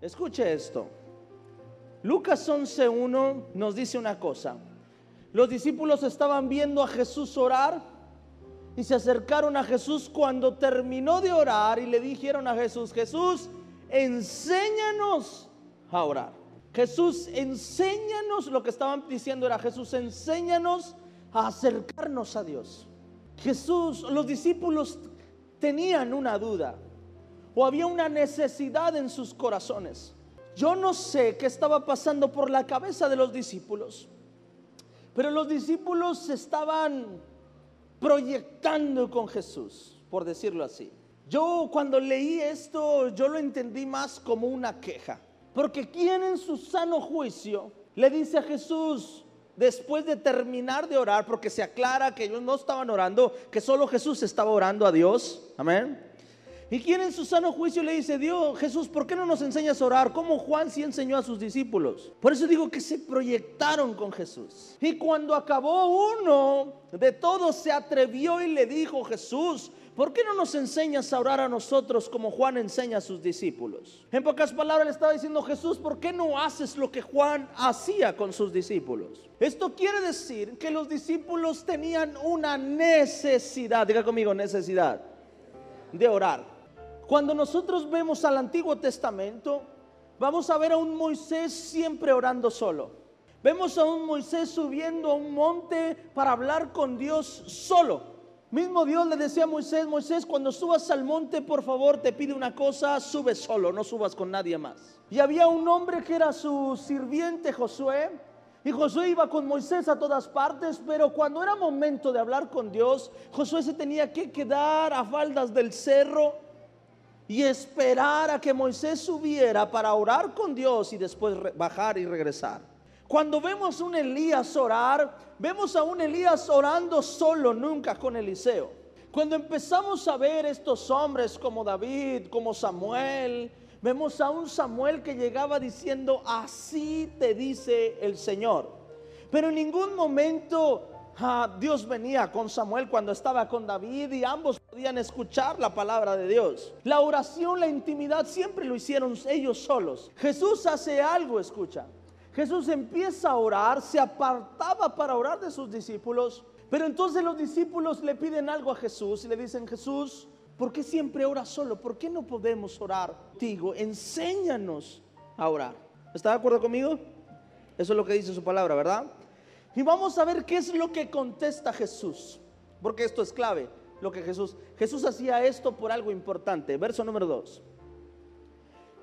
Escuche esto. Lucas 11.1 nos dice una cosa. Los discípulos estaban viendo a Jesús orar y se acercaron a Jesús cuando terminó de orar y le dijeron a Jesús, Jesús, enséñanos a orar. Jesús, enséñanos, lo que estaban diciendo era Jesús, enséñanos a acercarnos a Dios. Jesús, los discípulos tenían una duda o había una necesidad en sus corazones. Yo no sé qué estaba pasando por la cabeza de los discípulos, pero los discípulos estaban proyectando con Jesús, por decirlo así. Yo cuando leí esto, yo lo entendí más como una queja, porque ¿quién en su sano juicio le dice a Jesús, después de terminar de orar, porque se aclara que ellos no estaban orando, que solo Jesús estaba orando a Dios, amén? ¿Y quién en su sano juicio le dice, Dios, Jesús, ¿por qué no nos enseñas a orar? Como Juan sí enseñó a sus discípulos. Por eso digo que se proyectaron con Jesús. Y cuando acabó uno de todos se atrevió y le dijo, Jesús, ¿por qué no nos enseñas a orar a nosotros como Juan enseña a sus discípulos? En pocas palabras le estaba diciendo Jesús, ¿por qué no haces lo que Juan hacía con sus discípulos? Esto quiere decir que los discípulos tenían una necesidad, diga conmigo necesidad, de orar. Cuando nosotros vemos al Antiguo Testamento, vamos a ver a un Moisés siempre orando solo. Vemos a un Moisés subiendo a un monte para hablar con Dios solo. Mismo Dios le decía a Moisés, Moisés, cuando subas al monte, por favor, te pide una cosa, sube solo, no subas con nadie más. Y había un hombre que era su sirviente, Josué, y Josué iba con Moisés a todas partes, pero cuando era momento de hablar con Dios, Josué se tenía que quedar a faldas del cerro y esperar a que Moisés subiera para orar con Dios y después bajar y regresar. Cuando vemos a un Elías orar, vemos a un Elías orando solo, nunca con Eliseo. Cuando empezamos a ver estos hombres como David, como Samuel, vemos a un Samuel que llegaba diciendo, así te dice el Señor. Pero en ningún momento ah, Dios venía con Samuel cuando estaba con David y ambos podían escuchar la palabra de Dios. La oración, la intimidad siempre lo hicieron ellos solos. Jesús hace algo, escucha. Jesús empieza a orar, se apartaba para orar de sus discípulos, pero entonces los discípulos le piden algo a Jesús y le dicen, Jesús, ¿por qué siempre oras solo? ¿Por qué no podemos orar contigo? Enséñanos a orar. ¿Está de acuerdo conmigo? Eso es lo que dice su palabra, ¿verdad? Y vamos a ver qué es lo que contesta Jesús, porque esto es clave lo que Jesús. Jesús hacía esto por algo importante. Verso número 2.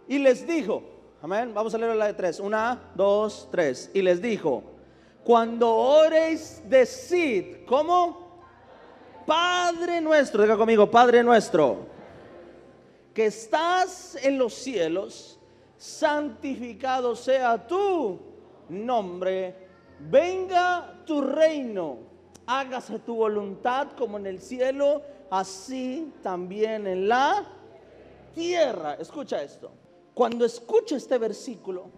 Y les dijo, amén, vamos a leer la de 3. Una, dos, tres. Y les dijo, cuando oréis, decid, ¿cómo? Padre nuestro, diga conmigo, Padre nuestro, que estás en los cielos, santificado sea tu nombre, venga tu reino hágase tu voluntad como en el cielo, así también en la tierra. Escucha esto. Cuando escucho este versículo,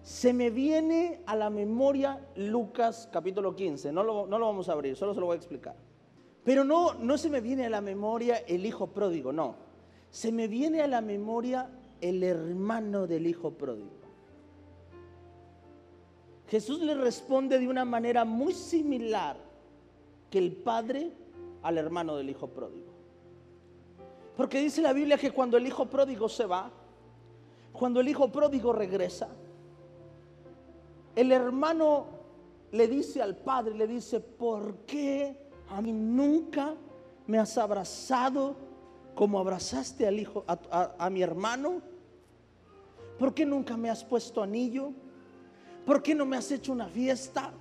se me viene a la memoria Lucas capítulo 15. No lo, no lo vamos a abrir, solo se lo voy a explicar. Pero no, no se me viene a la memoria el hijo pródigo, no. Se me viene a la memoria el hermano del hijo pródigo. Jesús le responde de una manera muy similar que el padre al hermano del hijo pródigo. Porque dice la Biblia que cuando el hijo pródigo se va, cuando el hijo pródigo regresa, el hermano le dice al padre, le dice, ¿por qué a mí nunca me has abrazado como abrazaste al hijo, a, a mi hermano? ¿Por qué nunca me has puesto anillo? ¿Por qué no me has hecho una fiesta?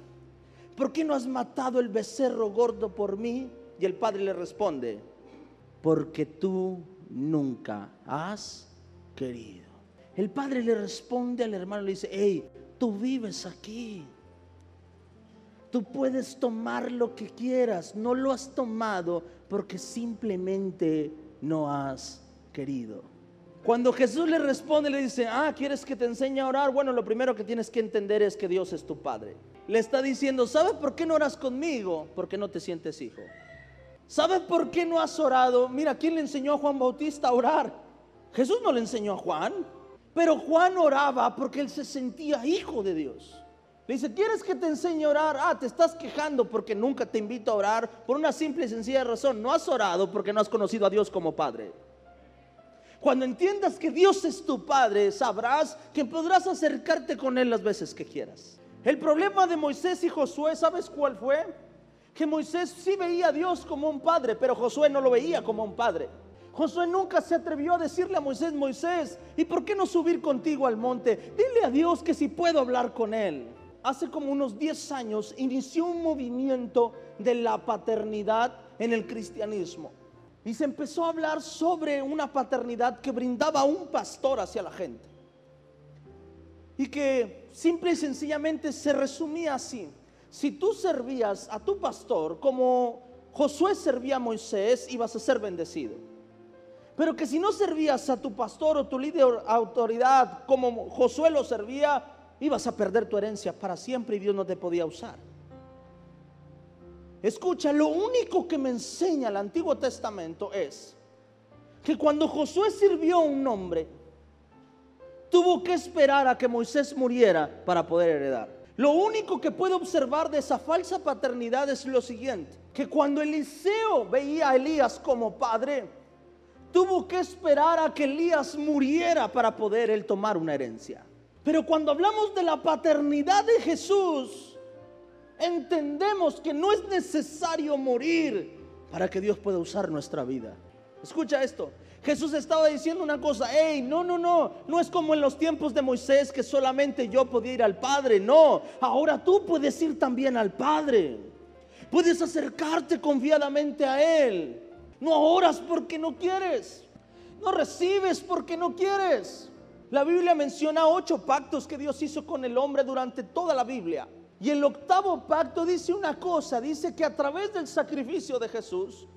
¿Por qué no has matado el becerro gordo por mí? Y el padre le responde, porque tú nunca has querido. El padre le responde al hermano, le dice, hey, tú vives aquí. Tú puedes tomar lo que quieras. No lo has tomado porque simplemente no has querido. Cuando Jesús le responde, le dice, ah, ¿quieres que te enseñe a orar? Bueno, lo primero que tienes que entender es que Dios es tu Padre. Le está diciendo, ¿sabes por qué no oras conmigo? Porque no te sientes hijo. ¿Sabes por qué no has orado? Mira, ¿quién le enseñó a Juan Bautista a orar? Jesús no le enseñó a Juan. Pero Juan oraba porque él se sentía hijo de Dios. Le dice, ¿quieres que te enseñe a orar? Ah, te estás quejando porque nunca te invito a orar por una simple y sencilla razón. No has orado porque no has conocido a Dios como Padre. Cuando entiendas que Dios es tu Padre, sabrás que podrás acercarte con Él las veces que quieras. El problema de Moisés y Josué, ¿sabes cuál fue? Que Moisés sí veía a Dios como un padre, pero Josué no lo veía como un padre. Josué nunca se atrevió a decirle a Moisés, Moisés, ¿y por qué no subir contigo al monte? Dile a Dios que si puedo hablar con él. Hace como unos 10 años inició un movimiento de la paternidad en el cristianismo. Y se empezó a hablar sobre una paternidad que brindaba un pastor hacia la gente. Y que simple y sencillamente se resumía así. Si tú servías a tu pastor como Josué servía a Moisés, ibas a ser bendecido. Pero que si no servías a tu pastor o tu líder autoridad como Josué lo servía, ibas a perder tu herencia para siempre y Dios no te podía usar. Escucha, lo único que me enseña el Antiguo Testamento es que cuando Josué sirvió a un hombre, tuvo que esperar a que Moisés muriera para poder heredar. Lo único que puedo observar de esa falsa paternidad es lo siguiente, que cuando Eliseo veía a Elías como padre, tuvo que esperar a que Elías muriera para poder él tomar una herencia. Pero cuando hablamos de la paternidad de Jesús, entendemos que no es necesario morir para que Dios pueda usar nuestra vida. Escucha esto. Jesús estaba diciendo una cosa, hey, no, no, no, no es como en los tiempos de Moisés que solamente yo podía ir al Padre, no, ahora tú puedes ir también al Padre, puedes acercarte confiadamente a Él. No oras porque no quieres. No recibes porque no quieres. La Biblia menciona ocho pactos que Dios hizo con el hombre durante toda la Biblia. Y el octavo pacto dice una cosa, dice que a través del sacrificio de Jesús,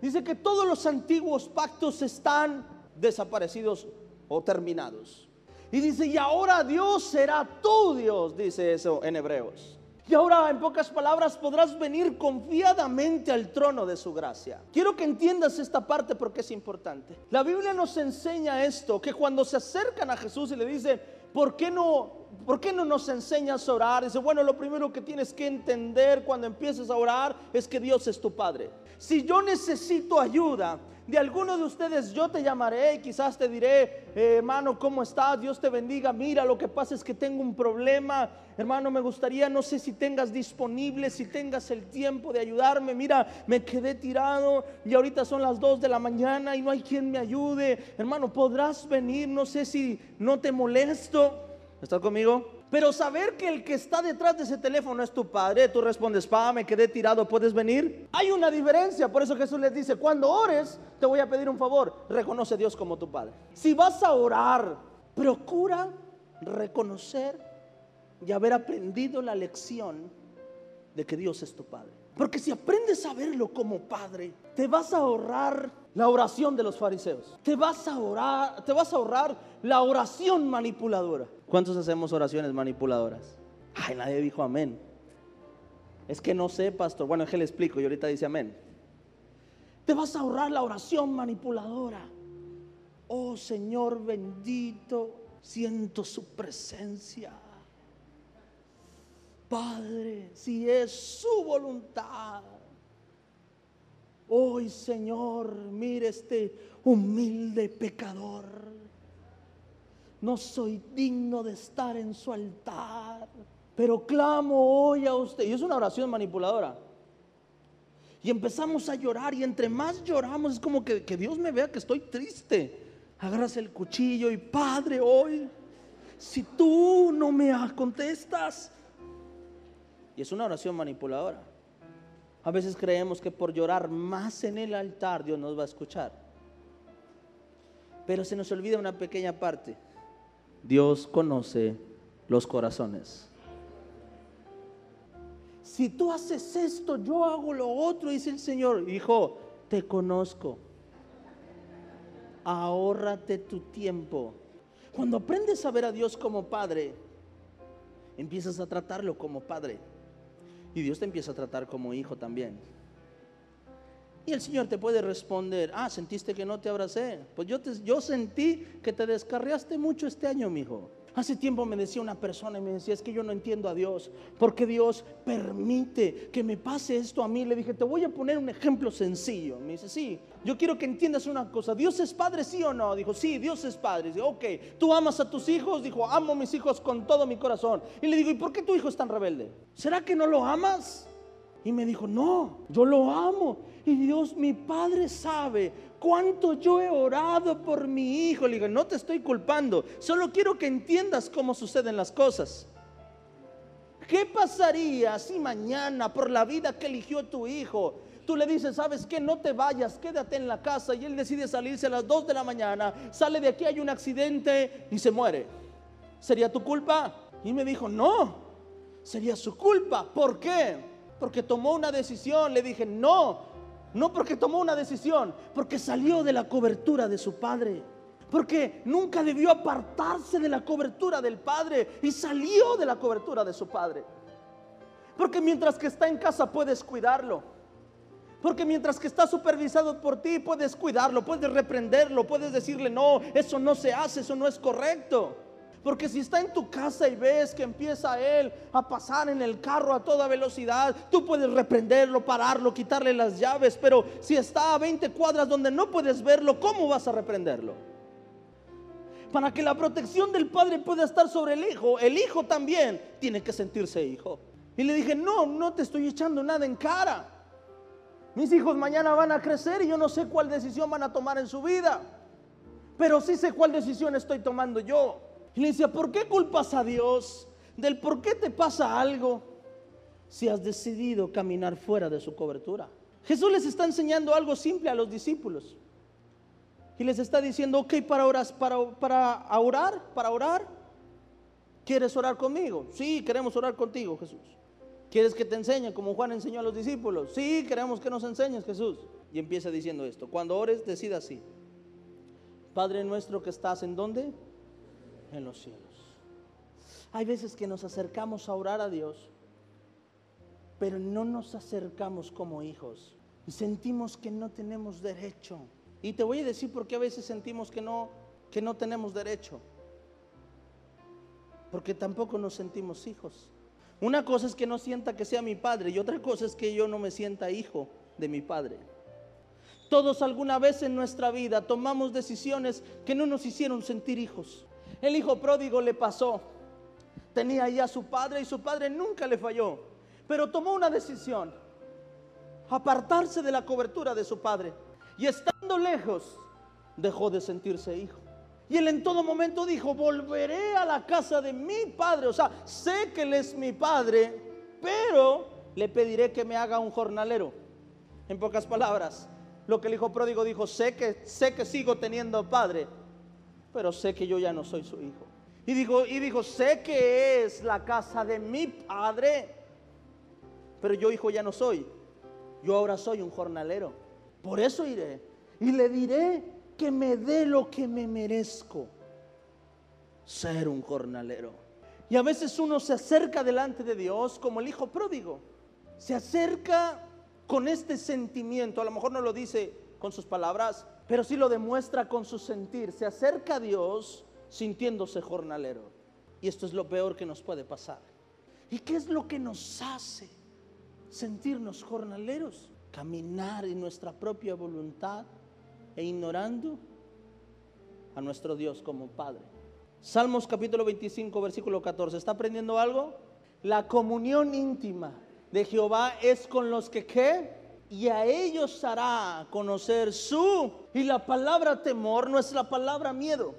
dice que todos los antiguos pactos están desaparecidos o terminados. Y dice, y ahora Dios será tu Dios, dice eso en Hebreos. Y ahora, en pocas palabras, podrás venir confiadamente al trono de su gracia. Quiero que entiendas esta parte porque es importante. La Biblia nos enseña esto, que cuando se acercan a Jesús y le dicen, ¿por qué no, por qué no nos enseñas a orar? Dice, bueno, lo primero que tienes que entender cuando empieces a orar es que Dios es tu Padre. Si yo necesito ayuda, de alguno de ustedes yo te llamaré y quizás te diré, eh, hermano, ¿cómo estás? Dios te bendiga. Mira, lo que pasa es que tengo un problema. Hermano, me gustaría, no sé si tengas disponible, si tengas el tiempo de ayudarme. Mira, me quedé tirado y ahorita son las 2 de la mañana y no hay quien me ayude. Hermano, podrás venir, no sé si no te molesto. ¿Estás conmigo? Pero saber que el que está detrás de ese teléfono es tu padre, tú respondes, pa, me quedé tirado, ¿puedes venir? Hay una diferencia, por eso Jesús les dice, cuando ores, te voy a pedir un favor, reconoce a Dios como tu padre. Si vas a orar, procura reconocer y haber aprendido la lección de que Dios es tu padre. Porque si aprendes a verlo como padre, te vas a ahorrar la oración de los fariseos. Te vas a orar, te vas a ahorrar la oración manipuladora. ¿Cuántos hacemos oraciones manipuladoras? Ay, nadie dijo amén. Es que no sé, pastor. Bueno, es que le explico y ahorita dice amén. Te vas a ahorrar la oración manipuladora. Oh Señor bendito, siento su presencia. Padre, si es su voluntad. Hoy, Señor, mire este humilde pecador no soy digno de estar en su altar, pero clamo hoy a usted. Y es una oración manipuladora. Y empezamos a llorar y entre más lloramos es como que, que Dios me vea que estoy triste. Agarras el cuchillo y Padre, hoy, si tú no me contestas. Y es una oración manipuladora. A veces creemos que por llorar más en el altar Dios nos va a escuchar. Pero se nos olvida una pequeña parte. Dios conoce los corazones. Si tú haces esto, yo hago lo otro, dice el Señor. Hijo, te conozco. Ahórrate tu tiempo. Cuando aprendes a ver a Dios como Padre, empiezas a tratarlo como Padre. Y Dios te empieza a tratar como hijo también. Y el Señor te puede responder, ah, sentiste que no te abracé. Pues yo, te, yo sentí que te descarriaste mucho este año, mi hijo. Hace tiempo me decía una persona y me decía, es que yo no entiendo a Dios, porque Dios permite que me pase esto a mí. Le dije, te voy a poner un ejemplo sencillo. Me dice, sí, yo quiero que entiendas una cosa. ¿Dios es padre, sí o no? Dijo, sí, Dios es padre. Dijo, ok, ¿tú amas a tus hijos? Dijo, amo a mis hijos con todo mi corazón. Y le digo, ¿y por qué tu hijo es tan rebelde? ¿Será que no lo amas? Y me dijo, no, yo lo amo. Y Dios, mi Padre sabe cuánto yo he orado por mi hijo. Le digo, no te estoy culpando, solo quiero que entiendas cómo suceden las cosas. ¿Qué pasaría si mañana por la vida que eligió tu hijo, tú le dices, sabes que no te vayas, quédate en la casa y él decide salirse a las 2 de la mañana, sale de aquí, hay un accidente y se muere? ¿Sería tu culpa? Y me dijo, no, sería su culpa. ¿Por qué? Porque tomó una decisión. Le dije, no, no porque tomó una decisión, porque salió de la cobertura de su padre. Porque nunca debió apartarse de la cobertura del padre y salió de la cobertura de su padre. Porque mientras que está en casa puedes cuidarlo. Porque mientras que está supervisado por ti puedes cuidarlo, puedes reprenderlo, puedes decirle, no, eso no se hace, eso no es correcto. Porque si está en tu casa y ves que empieza él a pasar en el carro a toda velocidad, tú puedes reprenderlo, pararlo, quitarle las llaves. Pero si está a 20 cuadras donde no puedes verlo, ¿cómo vas a reprenderlo? Para que la protección del padre pueda estar sobre el hijo, el hijo también tiene que sentirse hijo. Y le dije, no, no te estoy echando nada en cara. Mis hijos mañana van a crecer y yo no sé cuál decisión van a tomar en su vida. Pero sí sé cuál decisión estoy tomando yo. Y le decía, ¿por qué culpas a Dios del por qué te pasa algo si has decidido caminar fuera de su cobertura? Jesús les está enseñando algo simple a los discípulos. Y les está diciendo, ok, para, orar, para, para orar, para orar, ¿quieres orar conmigo? Sí, queremos orar contigo, Jesús. ¿Quieres que te enseñe como Juan enseñó a los discípulos? Sí, queremos que nos enseñes, Jesús. Y empieza diciendo esto. Cuando ores, decida así. Padre nuestro que estás en dónde? En los cielos. Hay veces que nos acercamos a orar a Dios, pero no nos acercamos como hijos sentimos que no tenemos derecho. Y te voy a decir por qué a veces sentimos que no que no tenemos derecho. Porque tampoco nos sentimos hijos. Una cosa es que no sienta que sea mi padre y otra cosa es que yo no me sienta hijo de mi padre. Todos alguna vez en nuestra vida tomamos decisiones que no nos hicieron sentir hijos. El hijo pródigo le pasó. Tenía ya a su padre y su padre nunca le falló. Pero tomó una decisión. Apartarse de la cobertura de su padre. Y estando lejos, dejó de sentirse hijo. Y él en todo momento dijo, volveré a la casa de mi padre. O sea, sé que él es mi padre, pero le pediré que me haga un jornalero. En pocas palabras, lo que el hijo pródigo dijo, sé que, sé que sigo teniendo padre, pero sé que yo ya no soy su hijo. Y dijo, y dijo, sé que es la casa de mi padre, pero yo hijo ya no soy. Yo ahora soy un jornalero. Por eso iré y le diré que me dé lo que me merezco. Ser un jornalero. Y a veces uno se acerca delante de Dios como el hijo pródigo. Se acerca con este sentimiento. A lo mejor no lo dice con sus palabras, pero sí lo demuestra con su sentir. Se acerca a Dios sintiéndose jornalero. Y esto es lo peor que nos puede pasar. ¿Y qué es lo que nos hace sentirnos jornaleros? Caminar en nuestra propia voluntad e ignorando a nuestro Dios como Padre. Salmos capítulo 25, versículo 14. ¿Está aprendiendo algo? La comunión íntima de Jehová es con los que ¿qué? Y a ellos hará conocer su. Y la palabra temor no es la palabra miedo.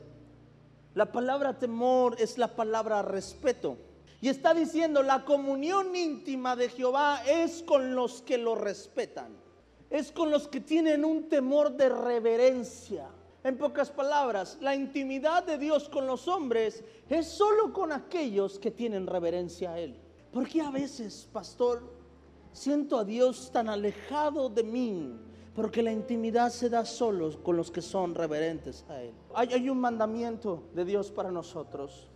La palabra temor es la palabra respeto. Y está diciendo, la comunión íntima de Jehová es con los que lo respetan. Es con los que tienen un temor de reverencia. En pocas palabras, la intimidad de Dios con los hombres es solo con aquellos que tienen reverencia a Él. Porque a veces, pastor, Siento a Dios tan alejado de mí, porque la intimidad se da solo con los que son reverentes a Él. Hay, un mandamiento de Dios para nosotros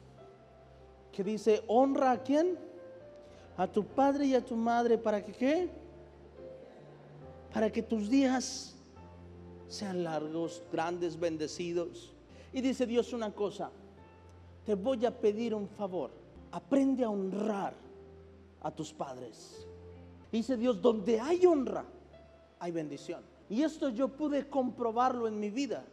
que dice, honra a quién? A tu padre y a tu madre para que qué? para que tus días sean largos, grandes, bendecidos. Y dice Dios una cosa, te voy a pedir un favor, aprende a honrar a tus padres. Dice Dios, donde hay honra, hay bendición. Y esto yo pude comprobarlo en mi vida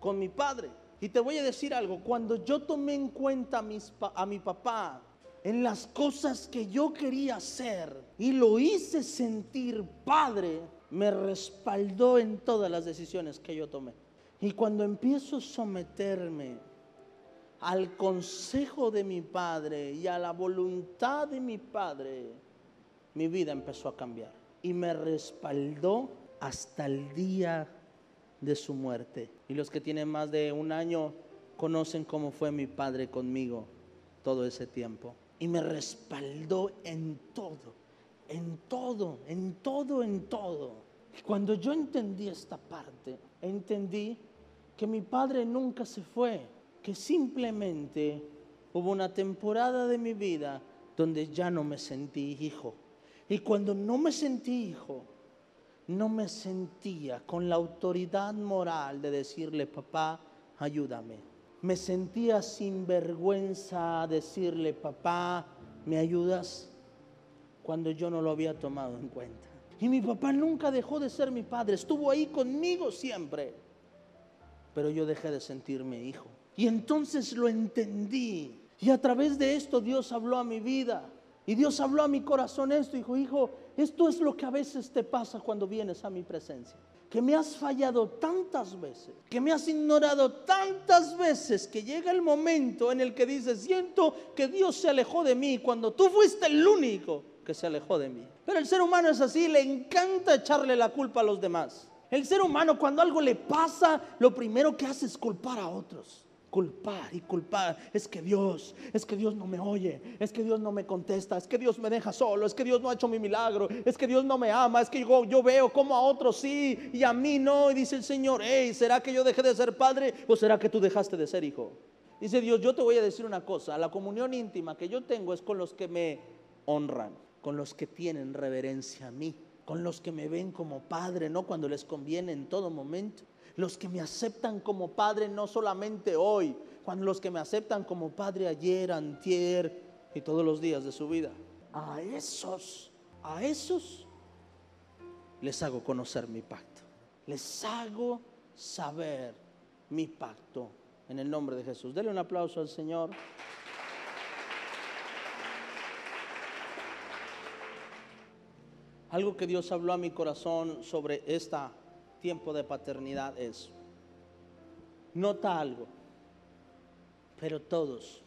con mi padre. Y te voy a decir algo, cuando yo tomé en cuenta a, a mi papá en las cosas que yo quería hacer y lo hice sentir padre, me respaldó en todas las decisiones que yo tomé. Y cuando empiezo a someterme al consejo de mi padre y a la voluntad de mi padre, mi vida empezó a cambiar. Y me respaldó hasta el día de su muerte. Y los que tienen más de un año conocen cómo fue mi padre conmigo todo ese tiempo. Y me respaldó en todo, en todo, en todo, en todo. Cuando yo entendí esta parte, entendí que mi padre nunca se fue, que simplemente hubo una temporada de mi vida donde ya no me sentí hijo. Y cuando no me sentí hijo, no me sentía con la autoridad moral de decirle, papá, ayúdame. Me sentía sin vergüenza decirle, papá, ¿me ayudas? Cuando yo no lo había tomado en cuenta. Y mi papá nunca dejó de ser mi padre, estuvo ahí conmigo siempre. Pero yo dejé de sentirme hijo. Y entonces lo entendí. Y a través de esto Dios habló a mi vida. Y Dios habló a mi corazón esto, dijo, hijo, esto es lo que a veces te pasa cuando vienes a mi presencia. Que me has fallado tantas veces, que me has ignorado tantas veces, que llega el momento en el que dices, siento que Dios se alejó de mí cuando tú fuiste el único que se alejó de mí. Pero el ser humano es así, le encanta echarle la culpa a los demás. El ser humano cuando algo le pasa, lo primero que hace es culpar a otros culpar y culpar. Es que Dios, es que Dios no me oye, es que Dios no me contesta, es que Dios me deja solo, es que Dios no ha hecho mi milagro, es que Dios no me ama, es que yo, yo veo como a otros sí y a mí no. Y dice el Señor, hey, ¿será que yo dejé de ser padre o será que tú dejaste de ser hijo? Dice Dios, yo te voy a decir una cosa, la comunión íntima que yo tengo es con los que me honran, con los que tienen reverencia a mí, con los que me ven como padre, no cuando les conviene en todo momento los que me aceptan como padre no solamente hoy, cuando los que me aceptan como padre ayer, antier y todos los días de su vida. A esos, a esos les hago conocer mi pacto. Les hago saber mi pacto en el nombre de Jesús. Dele un aplauso al Señor. Algo que Dios habló a mi corazón sobre esta tiempo de paternidad es, nota algo, pero todos,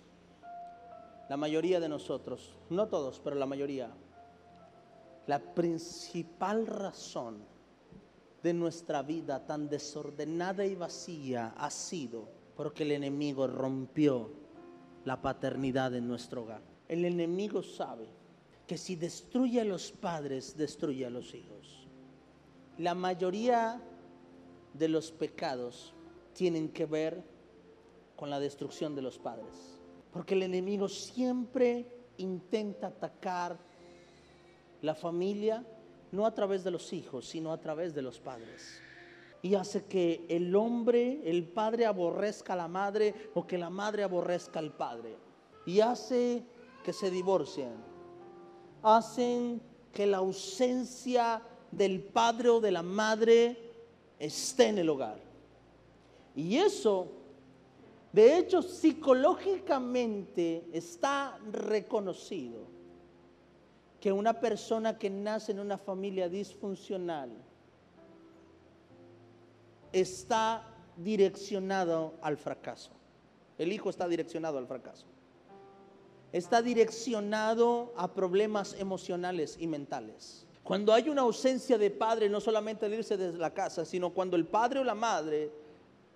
la mayoría de nosotros, no todos, pero la mayoría, la principal razón de nuestra vida tan desordenada y vacía ha sido porque el enemigo rompió la paternidad en nuestro hogar. El enemigo sabe que si destruye a los padres, destruye a los hijos. La mayoría de los pecados tienen que ver con la destrucción de los padres. Porque el enemigo siempre intenta atacar la familia, no a través de los hijos, sino a través de los padres. Y hace que el hombre, el padre aborrezca a la madre o que la madre aborrezca al padre. Y hace que se divorcien. Hacen que la ausencia del padre o de la madre esté en el hogar. Y eso, de hecho, psicológicamente está reconocido que una persona que nace en una familia disfuncional está direccionado al fracaso. El hijo está direccionado al fracaso. Está direccionado a problemas emocionales y mentales. Cuando hay una ausencia de padre, no solamente al irse de la casa, sino cuando el padre o la madre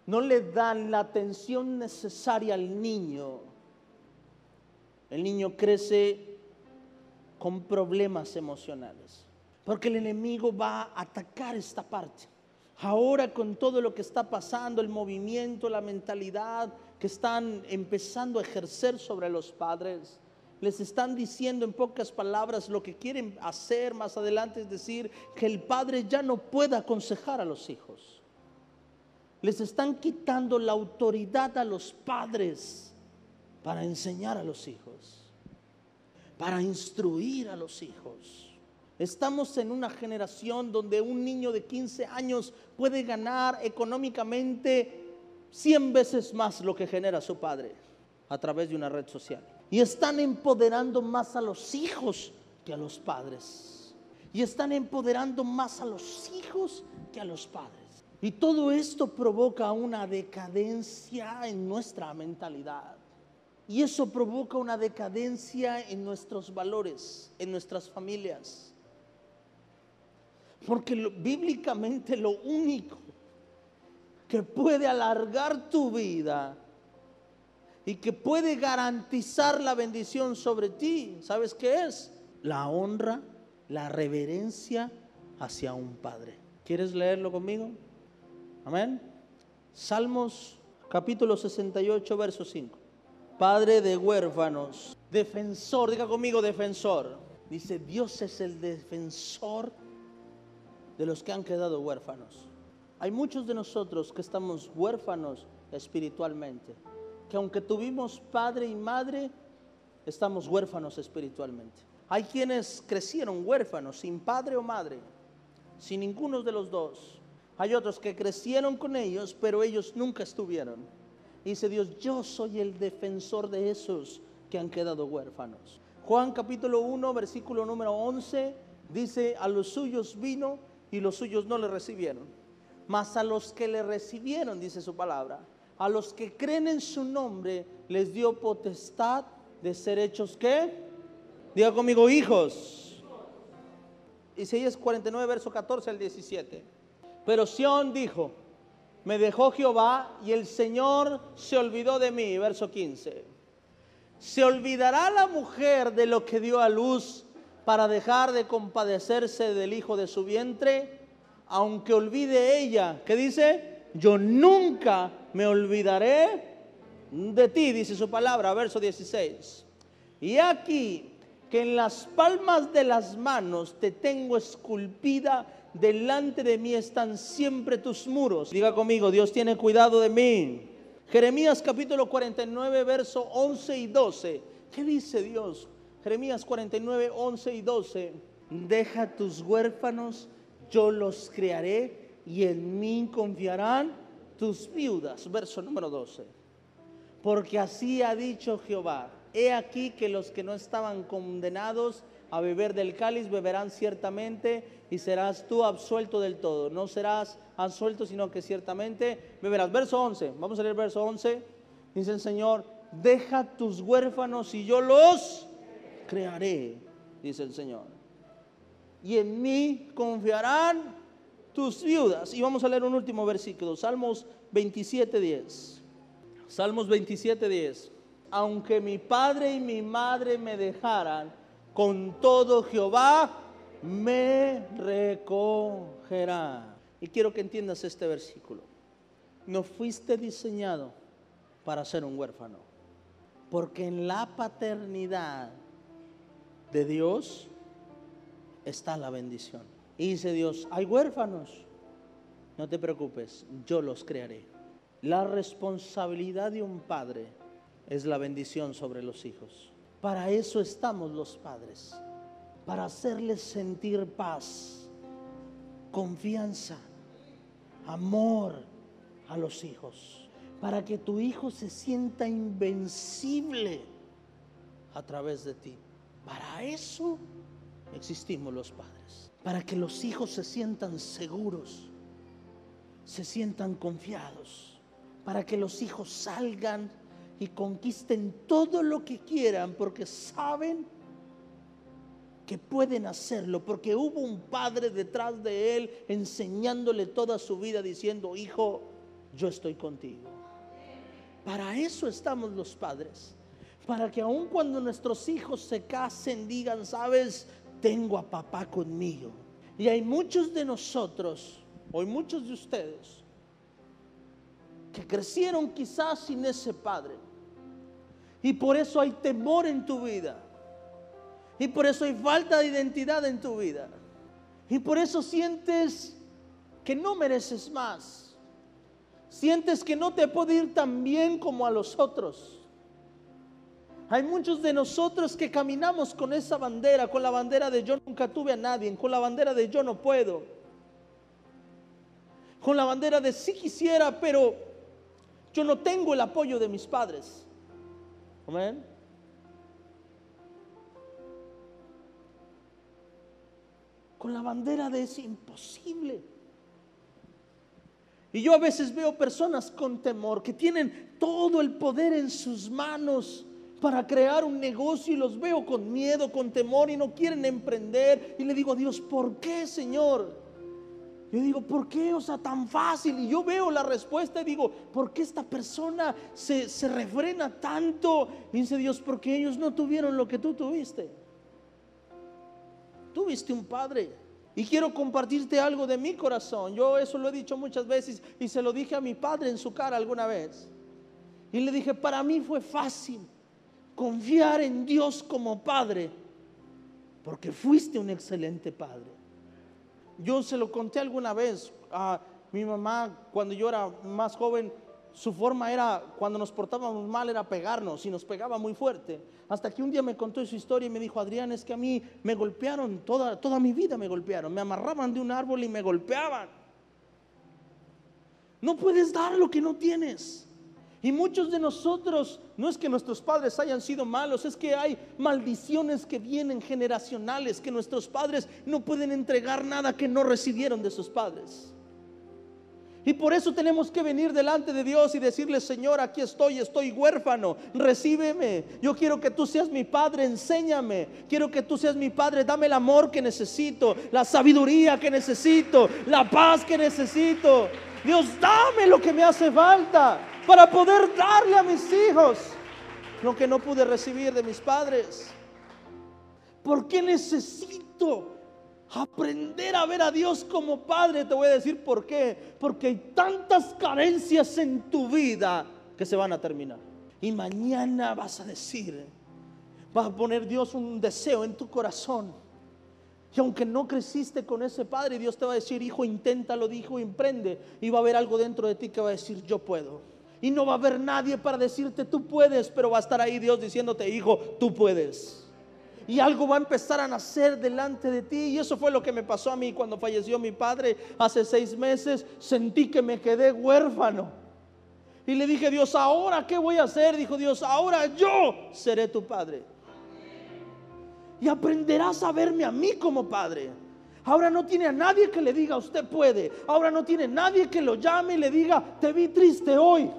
no le dan la atención necesaria al niño, el niño crece con problemas emocionales. Porque el enemigo va a atacar esta parte. Ahora con todo lo que está pasando, el movimiento, la mentalidad que están empezando a ejercer sobre los padres, les están diciendo en pocas palabras lo que quieren hacer más adelante, es decir, que el padre ya no puede aconsejar a los hijos. Les están quitando la autoridad a los padres para enseñar a los hijos, para instruir a los hijos. Estamos en una generación donde un niño de 15 años puede ganar económicamente 100 veces más lo que genera su padre a través de una red social. Y están empoderando más a los hijos que a los padres. Y están empoderando más a los hijos que a los padres. Y todo esto provoca una decadencia en nuestra mentalidad. Y eso provoca una decadencia en nuestros valores, en nuestras familias. Porque bíblicamente lo único que puede alargar tu vida y que puede garantizar la bendición sobre ti, ¿sabes qué es? La honra, la reverencia hacia un padre. ¿Quieres leerlo conmigo? Amén. Salmos capítulo 68, verso 5. Padre de huérfanos, defensor, diga conmigo defensor. Dice, Dios es el defensor de los que han quedado huérfanos. Hay muchos de nosotros que estamos huérfanos espiritualmente que aunque tuvimos padre y madre, estamos huérfanos espiritualmente. Hay quienes crecieron huérfanos, sin padre o madre, sin ninguno de los dos. Hay otros que crecieron con ellos, pero ellos nunca estuvieron. dice Dios, yo soy el defensor de esos que han quedado huérfanos. Juan capítulo 1, versículo número 11, dice, a los suyos vino y los suyos no le recibieron. Mas a los que le recibieron, dice su palabra, a los que creen en su nombre les dio potestad de ser hechos qué? Diga conmigo, hijos. Isaías 49, verso 14 al 17. Pero Sión dijo, me dejó Jehová y el Señor se olvidó de mí, verso 15. ¿Se olvidará la mujer de lo que dio a luz para dejar de compadecerse del hijo de su vientre? Aunque olvide ella, ¿qué dice? Yo nunca me olvidaré de ti, dice su palabra, verso 16. Y aquí que en las palmas de las manos te tengo esculpida, delante de mí están siempre tus muros. Diga conmigo, Dios tiene cuidado de mí. Jeremías capítulo 49, verso 11 y 12. ¿Qué dice Dios? Jeremías 49, 11 y 12. Deja tus huérfanos, yo los crearé y en mí confiarán tus viudas, verso número 12. Porque así ha dicho Jehová, he aquí que los que no estaban condenados a beber del cáliz beberán ciertamente y serás tú absuelto del todo. No serás absuelto, sino que ciertamente beberás. Verso 11, vamos a leer verso 11. Dice el Señor, deja tus huérfanos y yo los crearé, dice el Señor. Y en mí confiarán tus viudas. Y vamos a leer un último versículo, Salmos 27, 10. Salmos 27, 10. Aunque mi padre y mi madre me dejaran, con todo Jehová me recogerá. Y quiero que entiendas este versículo. No fuiste diseñado para ser un huérfano, porque en la paternidad de Dios está la bendición. Y dice Dios, hay huérfanos. No te preocupes, yo los crearé. La responsabilidad de un padre es la bendición sobre los hijos. Para eso estamos los padres, para hacerles sentir paz, confianza, amor a los hijos, para que tu hijo se sienta invencible a través de ti. Para eso existimos los padres. Para que los hijos se sientan seguros, se sientan confiados, para que los hijos salgan y conquisten todo lo que quieran porque saben que pueden hacerlo, porque hubo un padre detrás de él enseñándole toda su vida diciendo, hijo, yo estoy contigo. Para eso estamos los padres, para que aun cuando nuestros hijos se casen digan, sabes, tengo a papá conmigo. Y hay muchos de nosotros, hoy muchos de ustedes, que crecieron quizás sin ese padre. Y por eso hay temor en tu vida. Y por eso hay falta de identidad en tu vida. Y por eso sientes que no mereces más. Sientes que no te puede ir tan bien como a los otros. Hay muchos de nosotros que caminamos con esa bandera, con la bandera de yo nunca tuve a nadie, con la bandera de yo no puedo, con la bandera de sí quisiera, pero yo no tengo el apoyo de mis padres. Amén. Con la bandera de es imposible. Y yo a veces veo personas con temor que tienen todo el poder en sus manos para crear un negocio y los veo con miedo, con temor y no quieren emprender. Y le digo a Dios, ¿por qué, Señor? Yo digo, ¿por qué? O sea, tan fácil. Y yo veo la respuesta y digo, ¿por qué esta persona se, se refrena tanto? Y dice Dios, porque ellos no tuvieron lo que tú tuviste. Tuviste un padre. Y quiero compartirte algo de mi corazón. Yo eso lo he dicho muchas veces y se lo dije a mi padre en su cara alguna vez. Y le dije, para mí fue fácil confiar en Dios como Padre, porque fuiste un excelente Padre. Yo se lo conté alguna vez a mi mamá cuando yo era más joven. Su forma era, cuando nos portábamos mal, era pegarnos y nos pegaba muy fuerte. Hasta que un día me contó su historia y me dijo, Adrián, es que a mí me golpearon, toda, toda mi vida me golpearon. Me amarraban de un árbol y me golpeaban. No puedes dar lo que no tienes. Y muchos de nosotros, no es que nuestros padres hayan sido malos, es que hay maldiciones que vienen generacionales, que nuestros padres no pueden entregar nada que no recibieron de sus padres. Y por eso tenemos que venir delante de Dios y decirle, Señor, aquí estoy, estoy huérfano, recíbeme. Yo quiero que tú seas mi Padre, enséñame. Quiero que tú seas mi Padre, dame el amor que necesito, la sabiduría que necesito, la paz que necesito. Dios, dame lo que me hace falta para poder darle a mis hijos lo que no pude recibir de mis padres. ¿Por qué necesito aprender a ver a Dios como Padre? Te voy a decir por qué. Porque hay tantas carencias en tu vida que se van a terminar. Y mañana vas a decir, vas a poner Dios un deseo en tu corazón y aunque no creciste con ese padre, Dios te va a decir, hijo, inténtalo, dijo, emprende. Y va a haber algo dentro de ti que va a decir, yo puedo. Y no va a haber nadie para decirte, tú puedes, pero va a estar ahí Dios diciéndote, hijo, tú puedes. Y algo va a empezar a nacer delante de ti. Y eso fue lo que me pasó a mí cuando falleció mi padre hace seis meses. Sentí que me quedé huérfano. Y le dije, Dios, ¿ahora qué voy a hacer? Dijo Dios, ahora yo seré tu padre y aprenderás a verme a mí como padre. Ahora no tiene a nadie que le diga, usted puede. Ahora no tiene nadie que lo llame y le diga, te vi triste hoy.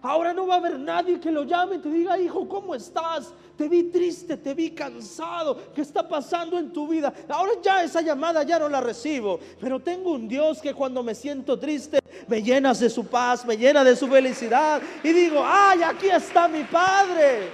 Ahora no va a haber nadie que lo llame y te diga, hijo, ¿cómo estás? Te vi triste, te vi cansado. ¿Qué está pasando en tu vida? Ahora ya esa llamada ya no la recibo. Pero tengo un Dios que cuando me siento triste me llena de su paz, me llena de su felicidad. Y digo, ay, aquí está mi Padre.